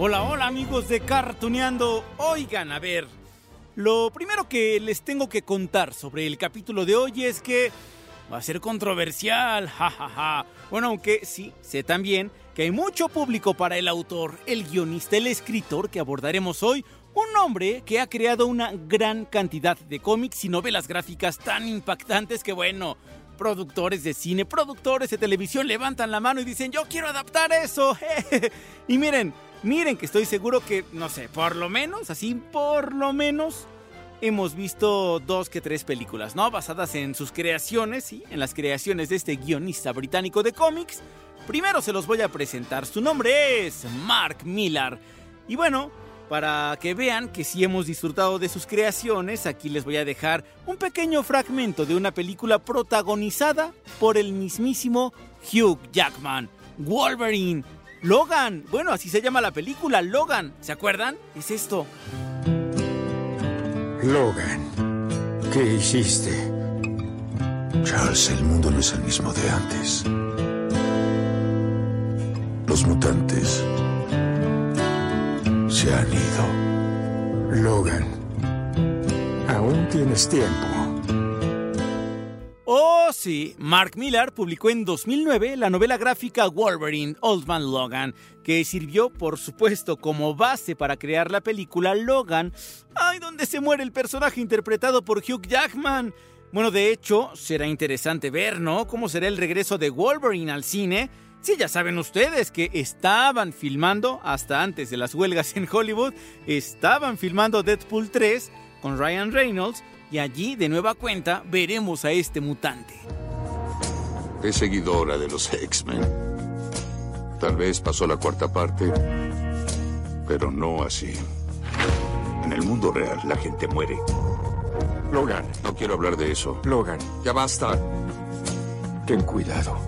Hola, hola amigos de Cartuneando. Oigan, a ver, lo primero que les tengo que contar sobre el capítulo de hoy es que va a ser controversial, jajaja. Bueno, aunque sí, sé también que hay mucho público para el autor, el guionista, el escritor que abordaremos hoy, un hombre que ha creado una gran cantidad de cómics y novelas gráficas tan impactantes que bueno, productores de cine, productores de televisión levantan la mano y dicen, yo quiero adaptar eso. y miren, miren que estoy seguro que, no sé, por lo menos, así por lo menos, hemos visto dos que tres películas, ¿no? Basadas en sus creaciones, sí, en las creaciones de este guionista británico de cómics. Primero se los voy a presentar, su nombre es Mark Millar. Y bueno, para que vean que sí hemos disfrutado de sus creaciones, aquí les voy a dejar un pequeño fragmento de una película protagonizada por el mismísimo Hugh Jackman, Wolverine, Logan. Bueno, así se llama la película, Logan. ¿Se acuerdan? Es esto. Logan, ¿qué hiciste? Charles, el mundo no es el mismo de antes. Los mutantes se han ido. Logan, aún tienes tiempo. Oh, sí, Mark Millar publicó en 2009 la novela gráfica Wolverine Old Man Logan, que sirvió, por supuesto, como base para crear la película Logan, ay, donde se muere el personaje interpretado por Hugh Jackman. Bueno, de hecho, será interesante ver, ¿no? ¿Cómo será el regreso de Wolverine al cine? Sí, ya saben ustedes que estaban filmando, hasta antes de las huelgas en Hollywood, estaban filmando Deadpool 3 con Ryan Reynolds y allí de nueva cuenta veremos a este mutante. Es seguidora de los X-Men. Tal vez pasó la cuarta parte, pero no así. En el mundo real la gente muere. Logan, No quiero hablar de eso. Logan, Ya basta. ten cuidado.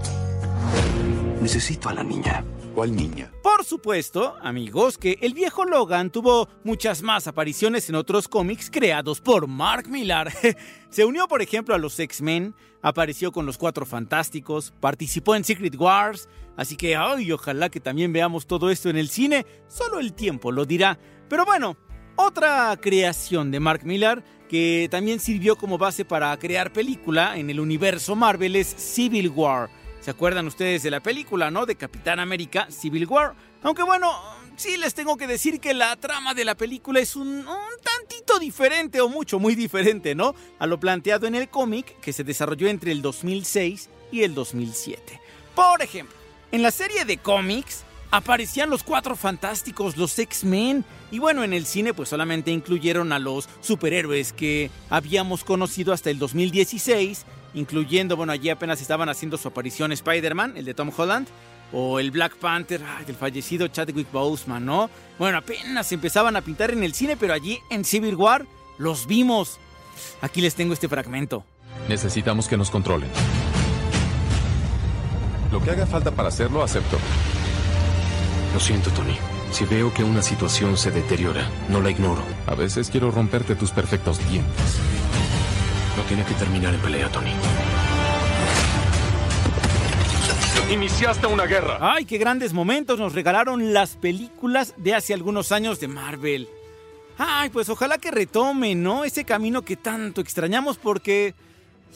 Necesito a la niña. ¿Cuál niña? Por supuesto, amigos, que el viejo Logan tuvo muchas más apariciones en otros cómics creados por Mark Millar. Se unió, por ejemplo, a los X-Men, apareció con los Cuatro Fantásticos, participó en Secret Wars, así que, ay, ojalá que también veamos todo esto en el cine, solo el tiempo lo dirá. Pero bueno, otra creación de Mark Millar que también sirvió como base para crear película en el universo Marvel es Civil War. ¿Se acuerdan ustedes de la película, no? De Capitán América Civil War. Aunque bueno, sí les tengo que decir que la trama de la película es un, tantito diferente o mucho, muy diferente, ¿no? A lo planteado en el cómic que se desarrolló entre el 2006 y el 2007. Por ejemplo, en la serie de cómics aparecían los cuatro fantásticos, los X-Men. Y bueno, en el cine pues solamente incluyeron a los superhéroes que habíamos conocido hasta el 2016, incluyendo, bueno, allí apenas estaban haciendo su aparición Spider-Man, el de Tom Holland, o el Black Panther, ay, del fallecido Chadwick Boseman, ¿no? Bueno, apenas empezaban a pintar en el cine, pero allí en Civil War los vimos. Aquí les tengo este fragmento. Necesitamos que nos controlen. Lo que haga falta para hacerlo, acepto. Lo siento, Tony. Si veo que una situación se deteriora, no la ignoro. A veces quiero romperte tus perfectos dientes. No tiene que terminar en pelea, Tony. Iniciaste una guerra. Ay, qué grandes momentos nos regalaron las películas de hace algunos años de Marvel. Ay, pues ojalá que retomen, ¿no? Ese camino que tanto extrañamos porque,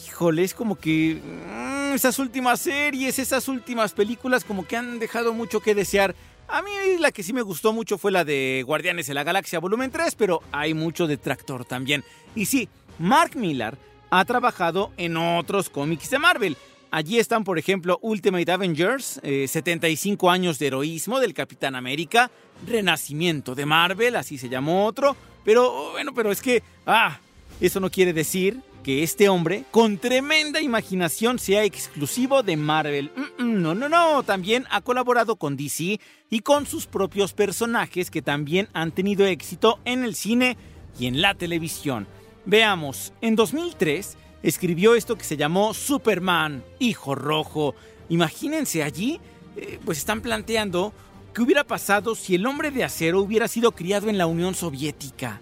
híjole, es como que mm, esas últimas series, esas últimas películas como que han dejado mucho que desear. A mí la que sí me gustó mucho fue la de Guardianes de la Galaxia volumen 3, pero hay mucho detractor también. Y sí, Mark Millar ha trabajado en otros cómics de Marvel. Allí están, por ejemplo, Ultimate Avengers, eh, 75 años de heroísmo del Capitán América, Renacimiento de Marvel, así se llamó otro. Pero bueno, pero es que, ah, eso no quiere decir que este hombre, con tremenda imaginación, sea exclusivo de Marvel. No, no, no, también ha colaborado con DC y con sus propios personajes que también han tenido éxito en el cine. y en la televisión. Veamos, en 2003 escribió esto que se llamó Superman, Hijo Rojo. Imagínense allí, eh, pues están planteando qué hubiera pasado si el hombre de acero hubiera sido criado en la Unión Soviética.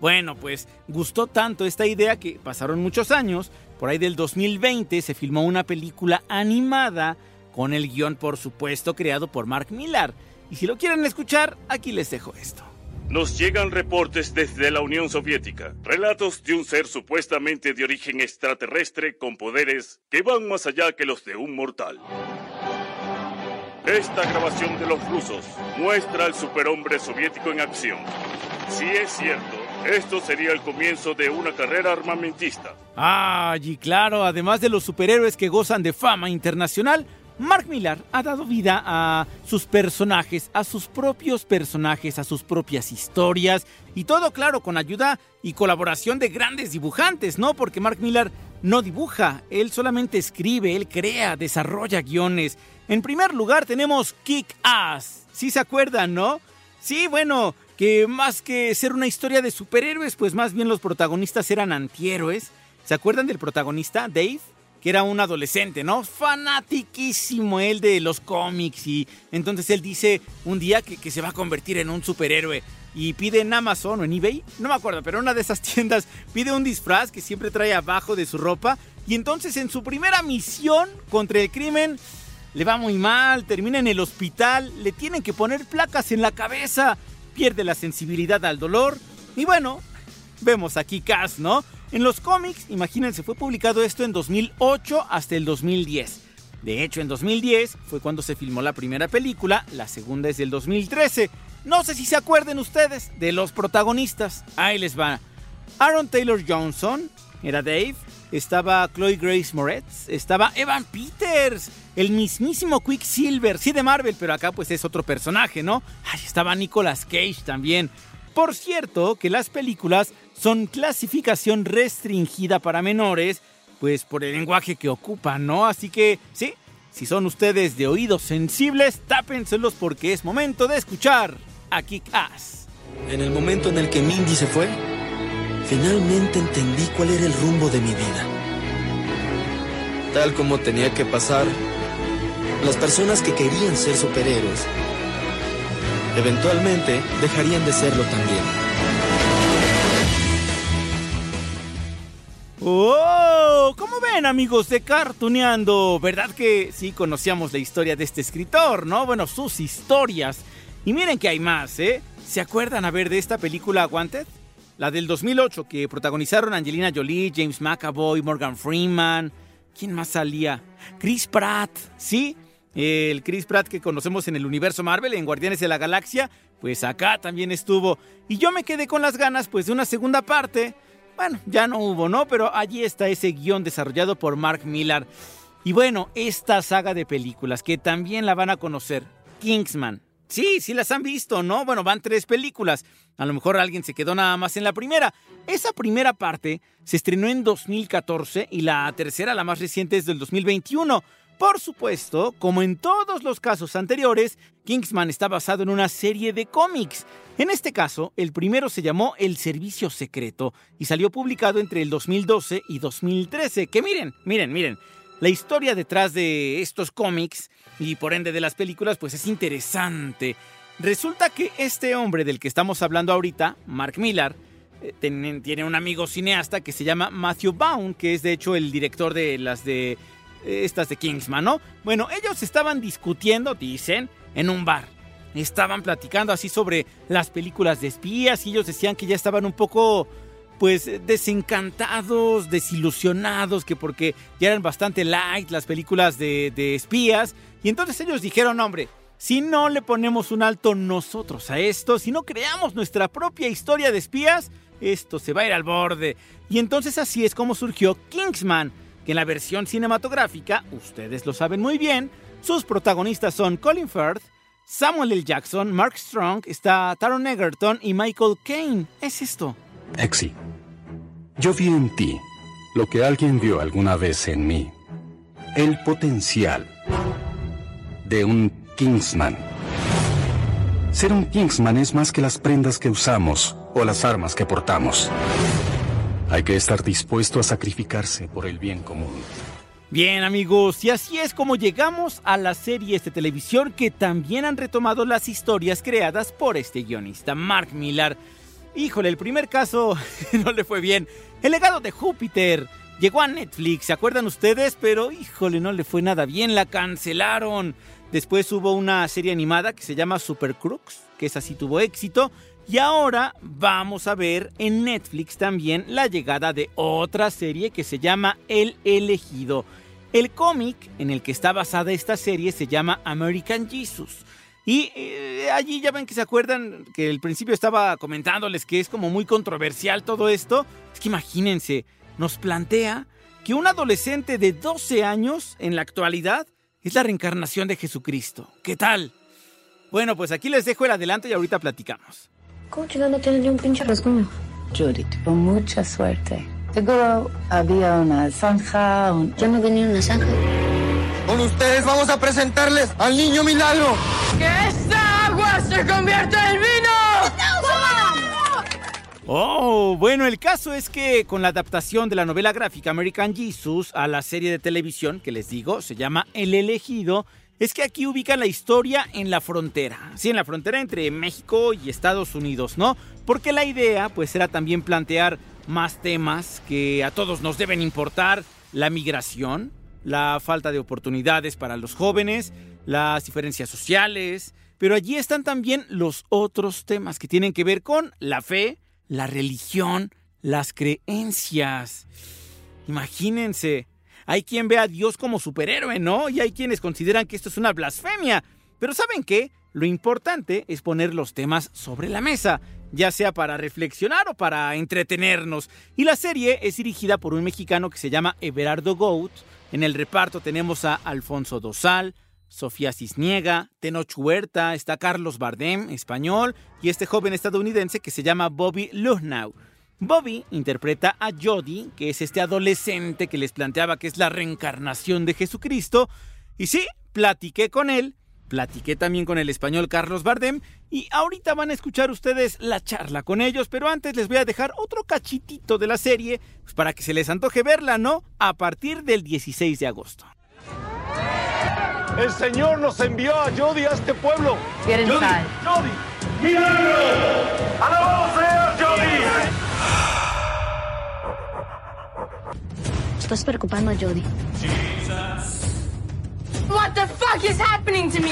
Bueno, pues gustó tanto esta idea que pasaron muchos años. Por ahí del 2020 se filmó una película animada con el guion, por supuesto, creado por Mark Millar. Y si lo quieren escuchar, aquí les dejo esto. Nos llegan reportes desde la Unión Soviética, relatos de un ser supuestamente de origen extraterrestre con poderes que van más allá que los de un mortal. Esta grabación de los rusos muestra al superhombre soviético en acción. Si es cierto, esto sería el comienzo de una carrera armamentista. Ah, y claro, además de los superhéroes que gozan de fama internacional, Mark Millar ha dado vida a sus personajes, a sus propios personajes, a sus propias historias y todo claro con ayuda y colaboración de grandes dibujantes, ¿no? Porque Mark Millar no dibuja, él solamente escribe, él crea, desarrolla guiones. En primer lugar tenemos Kick Ass, si se acuerdan, ¿no? Sí, bueno, que más que ser una historia de superhéroes, pues más bien los protagonistas eran antihéroes. ¿Se acuerdan del protagonista, Dave? Que era un adolescente, ¿no? Fanatiquísimo él de los cómics y entonces él dice un día que, que, se va a convertir en un superhéroe y pide en Amazon o en eBay, no me acuerdo, pero en una de esas tiendas pide un disfraz que siempre trae abajo de su ropa y entonces en su primera misión contra el crimen le va muy mal, termina en el hospital, le tienen que poner placas en la cabeza, pierde la sensibilidad al dolor y bueno, vemos aquí Cass, ¿no? En los cómics, imagínense, fue publicado esto en 2008 hasta el 2010. De hecho, en 2010 fue cuando se filmó la primera película, la segunda es del 2013. No sé si se acuerden ustedes de los protagonistas. Ahí les va. Aaron Taylor Johnson, era Dave. Estaba Chloe Grace Moretz. Estaba Evan Peters, el mismísimo Quicksilver. Sí, de Marvel, pero acá pues es otro personaje, ¿no? Ay, estaba Nicolas Cage también. Por cierto, que las películas son clasificación restringida para menores, pues por el lenguaje que ocupan, ¿no? Así que, sí, si son ustedes de oídos sensibles, tápenselos porque es momento de escuchar a Kick Ass. En el momento en el que Mindy se fue, finalmente entendí cuál era el rumbo de mi vida. Tal como tenía que pasar, las personas que querían ser superhéroes eventualmente dejarían de serlo también. ¡Oh! ¿Cómo ven amigos de Cartuneando? ¿Verdad que sí conocíamos la historia de este escritor, no? Bueno, sus historias. Y miren que hay más, ¿eh? ¿Se acuerdan a ver de esta película Wanted? La del 2008 que protagonizaron Angelina Jolie, James McAvoy, Morgan Freeman. ¿Quién más salía? Chris Pratt, ¿sí? El Chris Pratt que conocemos en el universo Marvel, en Guardianes de la Galaxia, pues acá también estuvo. Y yo me quedé con las ganas pues de una segunda parte. Bueno, ya no hubo, ¿no? Pero allí está ese guion desarrollado por Mark Millar. Y bueno, esta saga de películas que también la van a conocer, Kingsman. Sí, sí las han visto, ¿no? Bueno, van tres películas. A lo mejor alguien se quedó nada más en la primera. Esa primera parte se estrenó en 2014 y la tercera, la más reciente, es del 2021. Por supuesto, como en todos los casos anteriores, Kingsman está basado en una serie de cómics. En este caso, el primero se llamó El Servicio Secreto y salió publicado entre el 2012 y 2013. Que miren, miren, miren, la historia detrás de estos cómics y por ende de las películas pues es interesante. Resulta que este hombre del que estamos hablando ahorita, Mark Millar, eh, tiene un amigo cineasta que se llama Matthew Vaughn, que es de hecho el director de las de estas de Kingsman, ¿no? Bueno, ellos estaban discutiendo, dicen, en un bar. Estaban platicando así sobre las películas de espías y ellos decían que ya estaban un poco, pues, desencantados, desilusionados, que porque ya eran bastante light las películas de, de espías. Y entonces ellos dijeron, hombre, si no le ponemos un alto nosotros a esto, si no creamos nuestra propia historia de espías, esto se va a ir al borde. Y entonces así es como surgió Kingsman que en la versión cinematográfica, ustedes lo saben muy bien, sus protagonistas son Colin Firth, Samuel L. Jackson, Mark Strong, está Taron Egerton y Michael Caine. Es esto. Exy, yo vi en ti lo que alguien vio alguna vez en mí. El potencial de un Kingsman. Ser un Kingsman es más que las prendas que usamos o las armas que portamos. Hay que estar dispuesto a sacrificarse por el bien común. Bien amigos, y así es como llegamos a las series de televisión que también han retomado las historias creadas por este guionista, Mark Millar. Híjole, el primer caso no le fue bien. El legado de Júpiter. Llegó a Netflix, ¿se acuerdan ustedes? Pero híjole, no le fue nada bien, la cancelaron. Después hubo una serie animada que se llama Super Crooks, que esa sí tuvo éxito. Y ahora vamos a ver en Netflix también la llegada de otra serie que se llama El Elegido. El cómic en el que está basada esta serie se llama American Jesus. Y eh, allí ya ven que se acuerdan que al principio estaba comentándoles que es como muy controversial todo esto. Es que imagínense, nos plantea que un adolescente de 12 años en la actualidad es la reencarnación de Jesucristo. ¿Qué tal? Bueno, pues aquí les dejo el adelanto y ahorita platicamos. ¿Cómo chingado no tienes ni un pinche rasguño? Judy, tuvo mucha suerte. Seguro había una zanja. Un... Yo no vi ni una zanja. Con ustedes vamos a presentarles al niño milagro. ¡Que esta agua se convierta en vino! Oh, bueno, el caso es que con la adaptación de la novela gráfica American Jesus a la serie de televisión que les digo se llama El elegido, es que aquí ubican la historia en la frontera, sí, en la frontera entre México y Estados Unidos, ¿no? Porque la idea pues era también plantear más temas que a todos nos deben importar, la migración, la falta de oportunidades para los jóvenes, las diferencias sociales, pero allí están también los otros temas que tienen que ver con la fe, la religión, las creencias. Imagínense, hay quien ve a Dios como superhéroe, ¿no? Y hay quienes consideran que esto es una blasfemia. Pero ¿saben qué? Lo importante es poner los temas sobre la mesa, ya sea para reflexionar o para entretenernos. Y la serie es dirigida por un mexicano que se llama Everardo Gout. En el reparto tenemos a Alfonso Dosal, Sofía Cisniega, Tenoch Huerta, está Carlos Bardem, español, y este joven estadounidense que se llama Bobby Luhnau. Bobby interpreta a Jody, que es este adolescente que les planteaba que es la reencarnación de Jesucristo. Y sí, platiqué con él, platiqué también con el español Carlos Bardem, y ahorita van a escuchar ustedes la charla con ellos, pero antes les voy a dejar otro cachitito de la serie, pues para que se les antoje verla, ¿no? A partir del 16 de agosto. El Señor nos envió a Jody a este pueblo. Get inside. Jody, milagro. Alabado Estás preocupando a Jody. What the fuck is happening to me?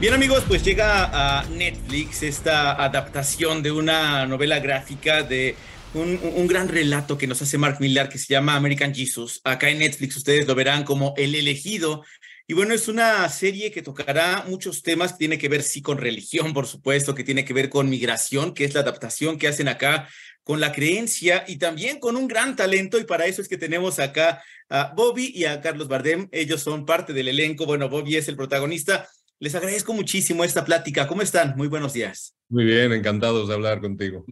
Bien amigos, pues llega a Netflix esta adaptación de una novela gráfica de un, un, gran relato que nos hace Mark Millar que se llama American Jesus. Acá en Netflix ustedes lo verán como El elegido. Y bueno, es una serie que tocará muchos temas que tiene que ver, sí, con religión, por supuesto, que tiene que ver con migración, que es la adaptación que hacen acá con la creencia y también con un gran talento. Y para eso es que tenemos acá a Bobby y a Carlos Bardem. Ellos son parte del elenco. Bueno, Bobby es el protagonista. Les agradezco muchísimo esta plática. ¿Cómo están? Muy buenos días. Muy bien, encantados de hablar contigo.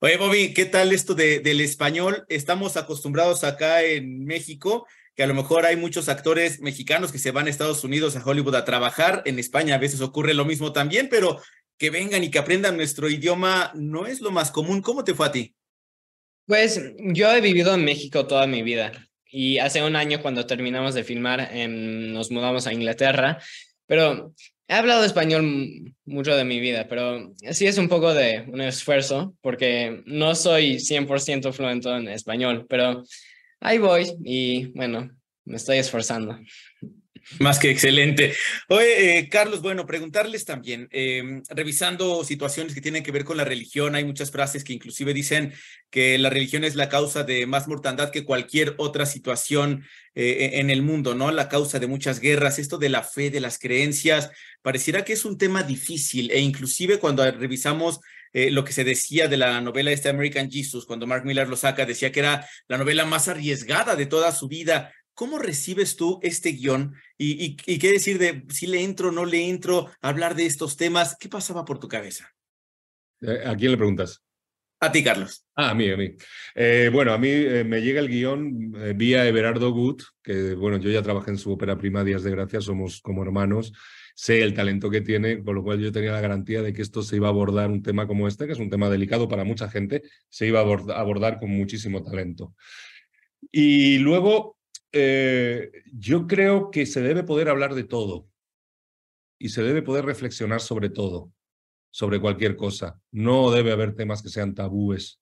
Oye, Bobby, ¿qué tal esto de, del español? Estamos acostumbrados acá en México que a lo mejor hay muchos actores mexicanos que se van a Estados Unidos, a Hollywood a trabajar. En España a veces ocurre lo mismo también, pero que vengan y que aprendan nuestro idioma no es lo más común. ¿Cómo te fue a ti? Pues yo he vivido en México toda mi vida y hace un año cuando terminamos de filmar eh, nos mudamos a Inglaterra, pero he hablado español mucho de mi vida, pero sí es un poco de un esfuerzo porque no soy 100% fluente en español, pero ahí voy y bueno, me estoy esforzando. Más que excelente. Oye, eh, Carlos, bueno, preguntarles también, eh, revisando situaciones que tienen que ver con la religión, hay muchas frases que inclusive dicen que la religión es la causa de más mortandad que cualquier otra situación eh, en el mundo, ¿no? La causa de muchas guerras, esto de la fe, de las creencias, pareciera que es un tema difícil e inclusive cuando revisamos eh, lo que se decía de la novela este American Jesus, cuando Mark Miller lo saca, decía que era la novela más arriesgada de toda su vida. ¿Cómo recibes tú este guion? Y, y, y, qué decir de si le entro, no le entro, hablar de estos temas? ¿Qué pasaba por tu cabeza? ¿A quién le preguntas? A ti, Carlos. Ah, a mí, a mí. Eh, bueno, a mí eh, me llega el guion eh, vía Everardo Gut, que bueno, yo ya trabajé en su ópera prima Días de Gracia, somos como hermanos, sé el talento que tiene, con lo cual yo tenía la garantía de que esto se iba a abordar un tema como este, que es un tema delicado para mucha gente, se iba a abordar, abordar con muchísimo talento. Y luego, yo creo que se debe poder hablar de todo y se debe poder reflexionar sobre todo sobre cualquier cosa. No debe haber temas que sean tabúes.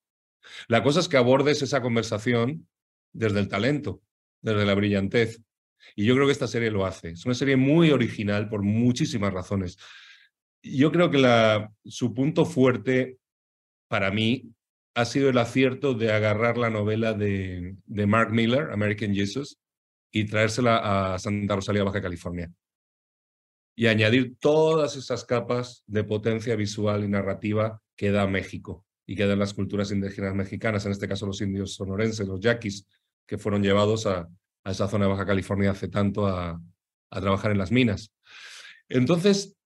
La cosa es que abordes esa conversación desde el talento, desde la brillantez. Y yo creo que esta serie lo hace. Es una serie muy original por muchísimas razones. Yo creo que su punto fuerte para mí ha sido el acierto de agarrar la novela de, Mark Miller, American Jesus, y traérsela a Santa Rosalía, Baja California y añadir todas esas capas de potencia visual y narrativa que da México y que dan las culturas indígenas mexicanas, en este caso los indios sonorenses, los yaquis, que fueron llevados a, esa zona de Baja California hace tanto a, a trabajar en las minas. Entonces,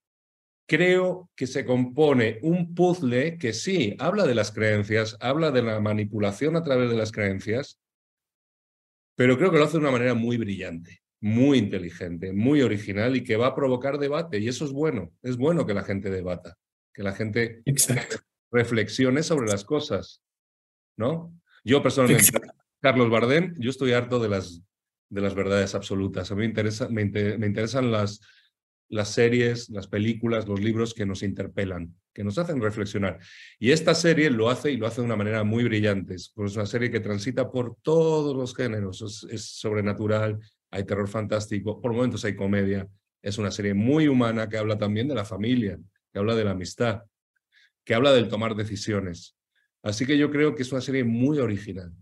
creo que se compone un puzzle que sí, habla de las creencias, habla de la manipulación a través de las creencias, pero creo que lo hace de una manera muy brillante muy inteligente, muy original y que va a provocar debate. Y eso es bueno, es bueno que la gente debata, que la gente reflexione sobre las cosas, ¿no? Yo personalmente, Carlos Bardem, yo estoy harto de las, de las verdades absolutas. A mí me, interesa, me, me interesan las, las series, las películas, los libros que nos interpelan, que nos hacen reflexionar. Y esta serie lo hace y lo hace de una manera muy brillante. Es una serie que transita por todos los géneros. es sobrenatural, hay terror fantástico, por momentos hay comedia. Es una serie muy humana que habla también de la familia, que habla de la amistad, que habla del tomar decisiones. Así que yo creo que es una serie muy original.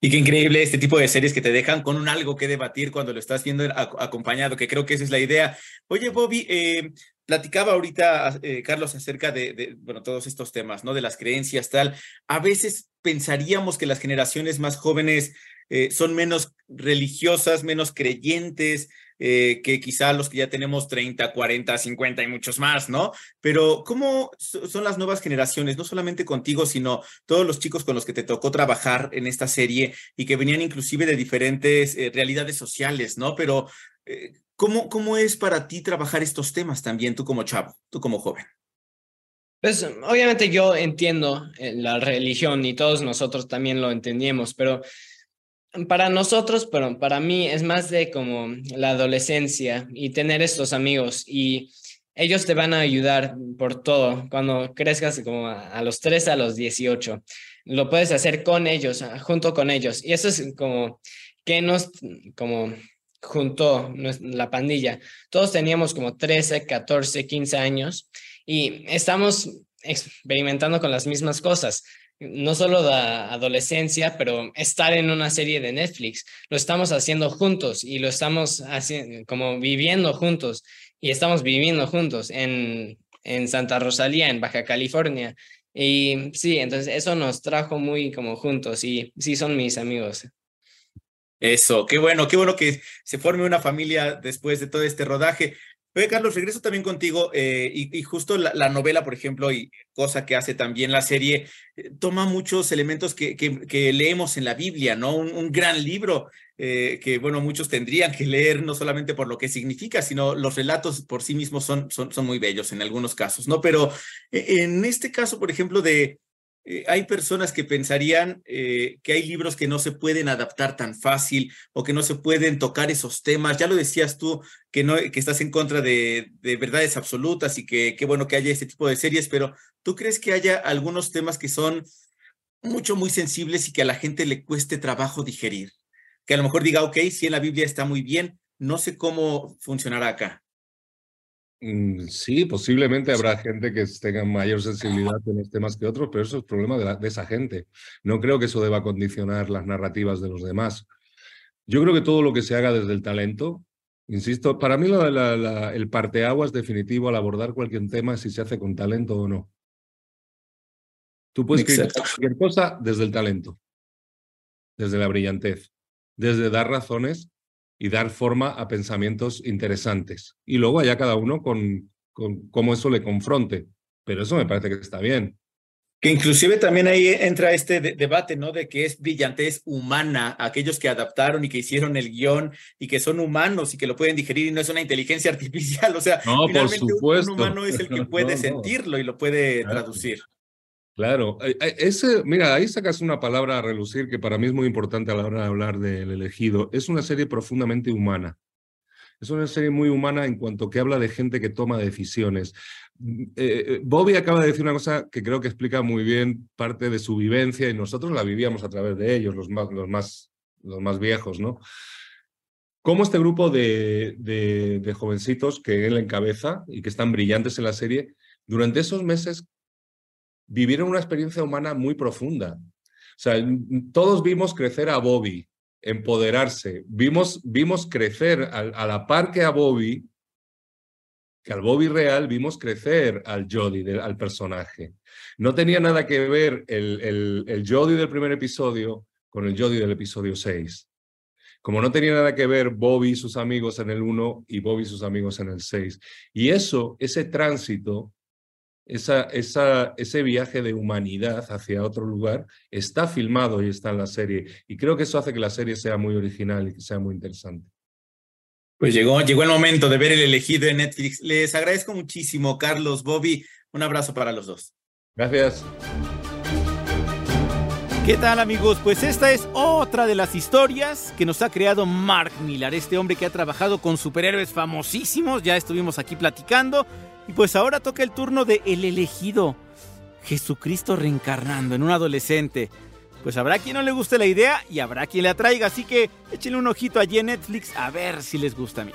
Y qué increíble este tipo de series que te dejan con un algo que debatir cuando lo estás viendo acompañado, que creo que esa es la idea. Oye, Bobby, eh, platicaba ahorita eh, Carlos acerca de, bueno, todos estos temas, ¿no? De las creencias, tal. A veces pensaríamos que las generaciones más jóvenes eh, son menos religiosas, menos creyentes, eh, que quizá los que ya tenemos 30, 40, 50 y muchos más, ¿no? Pero ¿cómo son las nuevas generaciones? No solamente contigo, sino todos los chicos con los que te tocó trabajar en esta serie y que venían inclusive de diferentes eh, realidades sociales, ¿no? Pero ¿cómo, ¿cómo es para ti trabajar estos temas también, tú como chavo, tú como joven? Pues obviamente yo entiendo la religión y todos nosotros también lo entendíamos, pero para nosotros, pero para mí es más de como la adolescencia y tener estos amigos y ellos te van a ayudar por todo cuando crezcas como a, los 3 a los 18. Lo puedes hacer con ellos, junto con ellos. Y eso es como que nos, como juntó la pandilla. Todos teníamos como 13, 14, 15 años y estamos experimentando con las mismas cosas no solo de adolescencia, pero estar en una serie de Netflix. Lo estamos haciendo juntos y lo estamos haciendo como viviendo juntos y estamos viviendo juntos en, en Santa Rosalía, en Baja California. Y sí, entonces eso nos trajo muy como juntos y sí son mis amigos. Eso, qué bueno, qué bueno que se forme una familia después de todo este rodaje. Oye, Carlos, regreso también contigo eh, y, justo la, novela, por ejemplo, y cosa que hace también la serie, eh, toma muchos elementos que, que, leemos en la Biblia, ¿no? Un, gran libro eh, que, bueno, muchos tendrían que leer, no solamente por lo que significa, sino los relatos por sí mismos son, son, son muy bellos en algunos casos, ¿no? Pero en este caso, por ejemplo, de, eh, hay personas que pensarían eh, que hay libros que no se pueden adaptar tan fácil o que no se pueden tocar esos temas. Ya lo decías tú, que, no, que estás en contra de, de verdades absolutas y que qué bueno que haya este tipo de series, pero ¿tú crees que haya algunos temas que son mucho, muy sensibles y que a la gente le cueste trabajo digerir? Que a lo mejor diga, ok, si en la Biblia está muy bien, no sé cómo funcionará acá. Mm, sí, posiblemente habrá gente que tenga mayor sensibilidad en los temas que otros, pero eso es problema de, de, esa gente. No creo que eso deba condicionar las narrativas de los demás. Yo creo que todo lo que se haga desde el talento, insisto, para mí la, la, el parteaguas definitivo al abordar cualquier tema es si se hace con talento o no. Tú puedes escribir cualquier cosa desde el talento, desde la brillantez, desde dar razones y dar forma a pensamientos interesantes. Y luego allá cada uno con, con cómo eso le confronte. Pero eso me parece que está bien. Que inclusive también ahí entra este de debate, ¿no? De que es brillantez humana, aquellos que adaptaron y que hicieron el guion y que son humanos y que lo pueden digerir y no es una inteligencia artificial. O sea, no, finalmente por supuesto. un humano es el que puede no, no. sentirlo y lo puede claro. traducir. Claro, ese, mira, ahí sacas una palabra a relucir que para mí es muy importante a la hora de hablar del elegido. Es una serie profundamente humana. Es una serie muy humana en cuanto que habla de gente que toma decisiones. Eh, Bobby acaba de decir una cosa que creo que explica muy bien parte de su vivencia y nosotros la vivíamos a través de ellos, los más, los más, los más viejos, ¿no? Cómo este grupo de, de, de jovencitos que él encabeza y que están brillantes en la serie, durante esos meses vivieron una experiencia humana muy profunda. O sea, todos vimos crecer a Bobby, empoderarse, vimos, vimos crecer a, la par que a Bobby, que al Bobby real vimos crecer al Jody, al personaje. No tenía nada que ver el, el, el Jody del primer episodio con el Jody del episodio 6. Como no tenía nada que ver Bobby y sus amigos en el 1 y Bobby y sus amigos en el 6. Y eso, ese tránsito, esa, esa, ese viaje de humanidad hacia otro lugar está filmado y está en la serie. Y creo que eso hace que la serie sea muy original y que sea muy interesante. Pues llegó, llegó el momento de ver el elegido en Netflix. Les agradezco muchísimo, Carlos, Bobby. Un abrazo para los dos. Gracias. ¿Qué tal amigos? Pues esta es otra de las historias que nos ha creado Mark Millar, este hombre que ha trabajado con superhéroes famosísimos, ya estuvimos aquí platicando, y pues ahora toca el turno de El elegido, Jesucristo reencarnando en un adolescente. Pues habrá quien no le guste la idea y habrá quien le atraiga, así que échenle un ojito allí en Netflix a ver si les gusta a mí.